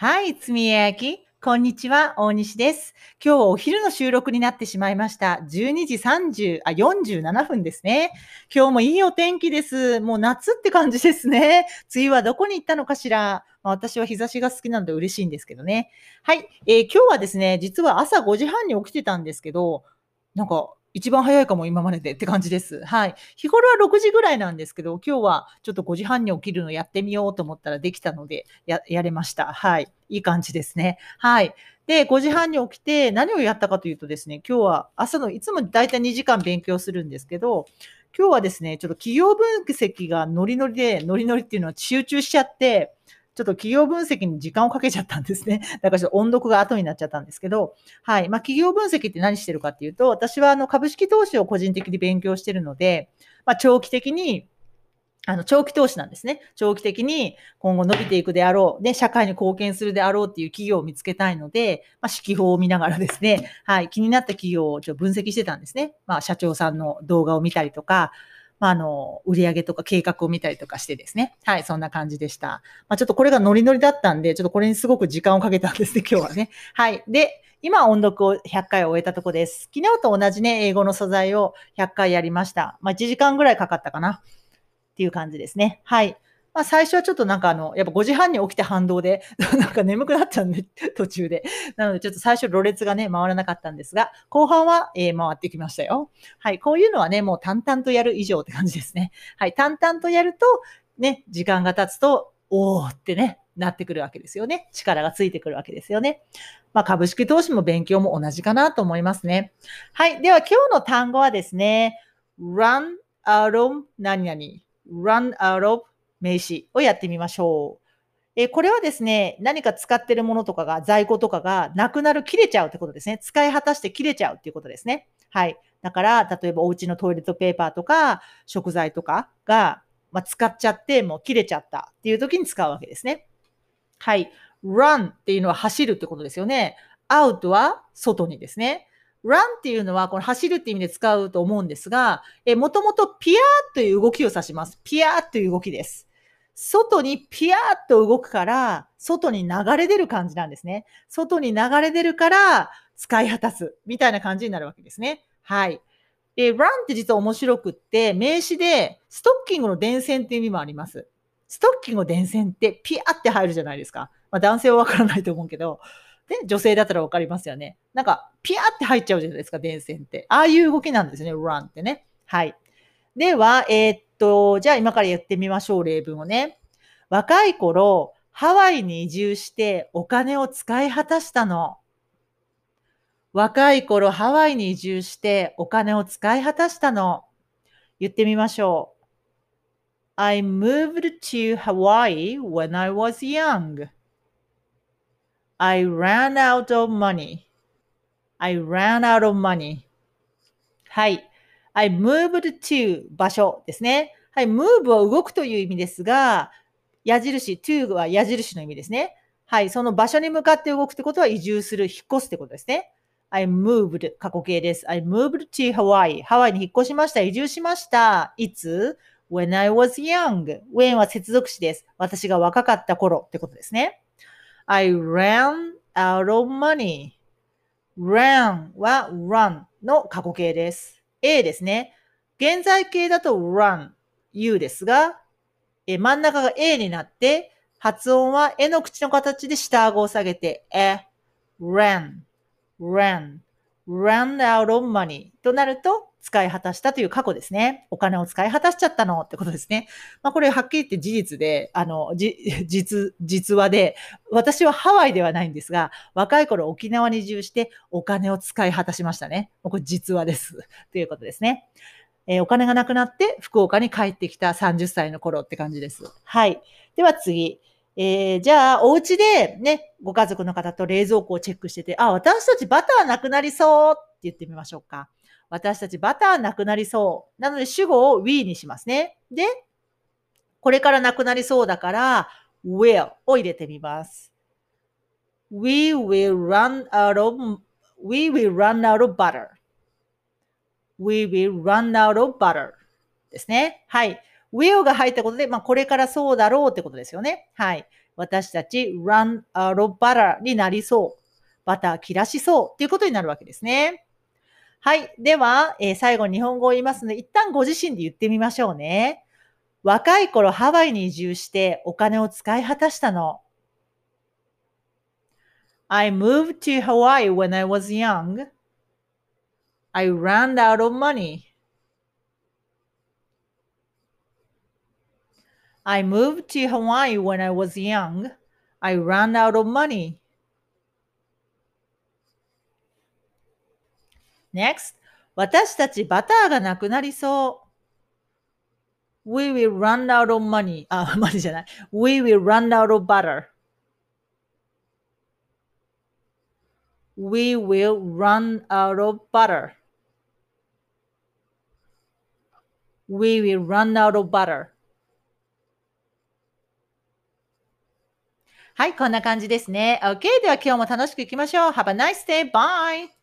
はい、つみやき。こんにちは、大西です。今日はお昼の収録になってしまいました。12時30、あ、47分ですね。今日もいいお天気です。もう夏って感じですね。梅雨はどこに行ったのかしら。まあ、私は日差しが好きなので嬉しいんですけどね。はい、えー、今日はですね、実は朝5時半に起きてたんですけど、なんか一番早いかも今まででって感じです。はい。日頃は6時ぐらいなんですけど、今日はちょっと5時半に起きるのやってみようと思ったらできたので、や、やれました。はい。いい感じですね。はい。で、5時半に起きて何をやったかというとですね、今日は朝のいつもだいたい2時間勉強するんですけど、今日はですね、ちょっと企業分析がノリノリで、ノリノリっていうのは集中しちゃって、ちょっと企業分析に時間をかけちゃったんですね。だからちょっと音読が後になっちゃったんですけど、はい。まあ、企業分析って何してるかっていうと、私はあの株式投資を個人的に勉強してるので、まあ、長期的にあの、長期投資なんですね。長期的に今後伸びていくであろう、で、社会に貢献するであろうっていう企業を見つけたいので、まあ、指揮法を見ながらですね、はい、気になった企業をちょっと分析してたんですね。まあ、社長さんの動画を見たりとか、まあ、あの、売り上げとか計画を見たりとかしてですね。はい、そんな感じでした。まあ、ちょっとこれがノリノリだったんで、ちょっとこれにすごく時間をかけたんですね、今日はね。はい。で、今音読を100回終えたとこです。昨日と同じね、英語の素材を100回やりました。まあ、1時間ぐらいかかったかな。っていう感じですね。はい。まあ、最初はちょっとなんかあの、やっぱ5時半に起きて反動で、なんか眠くなっちゃうんで、途中で。なのでちょっと最初、ろれつがね、回らなかったんですが、後半は、えー、回ってきましたよ。はい。こういうのはね、もう淡々とやる以上って感じですね。はい。淡々とやると、ね、時間が経つと、おーってね、なってくるわけですよね。力がついてくるわけですよね。まあ、株式投資も勉強も同じかなと思いますね。はい。では、今日の単語はですね、run out of 何々。run out of 名詞をやってみましょう。えこれはですね、何か使ってるものとかが、在庫とかがなくなる、切れちゃうってことですね。使い果たして切れちゃうっていうことですね。はい。だから、例えばお家のトイレットペーパーとか、食材とかが、まあ、使っちゃって、もう切れちゃったっていう時に使うわけですね。はい。run っていうのは走るってことですよね。out は外にですね。run っていうのは、この走るって意味で使うと思うんですが、えもともとピアーという動きを指します。ピアーという動きです。外にピアーっと動くから、外に流れ出る感じなんですね。外に流れ出るから、使い果たす。みたいな感じになるわけですね。はい。で、run って実は面白くって、名詞で、ストッキングの電線っていう意味もあります。ストッキングの電線ってピアって入るじゃないですか。まあ男性はわからないと思うけど、で、女性だったらわかりますよね。なんか、ピアって入っちゃうじゃないですか、電線って。ああいう動きなんですね、run ってね。はい。では、えー、っっと、じゃあ今からやってみましょう、例文をね。若い頃、ハワイに移住してお金を使い果たしたの。若い頃、ハワイに移住してお金を使い果たしたの。言ってみましょう。I moved to Hawaii when I was young. I ran out of money. I ran out of money. はい。I moved to 場所ですね。はい。move は動くという意味ですが、矢印、to は矢印の意味ですね。はい。その場所に向かって動くってことは移住する、引っ越すってことですね。I moved 過去形です。I moved to Hawaii. ハワイに引っ越しました。移住しました。いつ ?when I was young. when は接続詞です。私が若かった頃ってことですね。I ran out of money. ran は run の過去形です。A ですね。現在形だと run, u ですが、え真ん中が A になって、発音はえの口の形で下顎を下げて、え、ran, ran, ran out of money となると、使い果たしたという過去ですね。お金を使い果たしちゃったのってことですね。まあこれはっきり言って事実で、あの、じ、実、実話で、私はハワイではないんですが、若い頃沖縄に移住してお金を使い果たしましたね。これ実話です。ということですね。えー、お金がなくなって福岡に帰ってきた30歳の頃って感じです。はい。では次。えー、じゃあ、お家でね、ご家族の方と冷蔵庫をチェックしてて、あ、私たちバターなくなりそうって言ってみましょうか。私たちバターなくなりそう。なので主語を we にしますね。で、これからなくなりそうだから will を入れてみます。We will run out of, we will run out of butter. We will run out of butter. ですね。はい。will が入ったことで、まあ、これからそうだろうってことですよね。はい。私たち run out of butter になりそう。バター切らしそうっていうことになるわけですね。はい。では、えー最後日本語を言いますので、一旦ご自身で言ってみましょうね。若い頃ハワイに移住してお金を使い果たしたの。I moved to Hawaii when I was young. I ran out of money. I moved to Hawaii when I was young. I ran out of money. Next, 私たちバターがなくなりそう。We will run out of money. あ、マジじゃない。We will run out of butter. We will run out of butter. We will run out of butter. はい、こんな感じですね。OK。では今日も楽しくいきましょう。Have a nice day. Bye.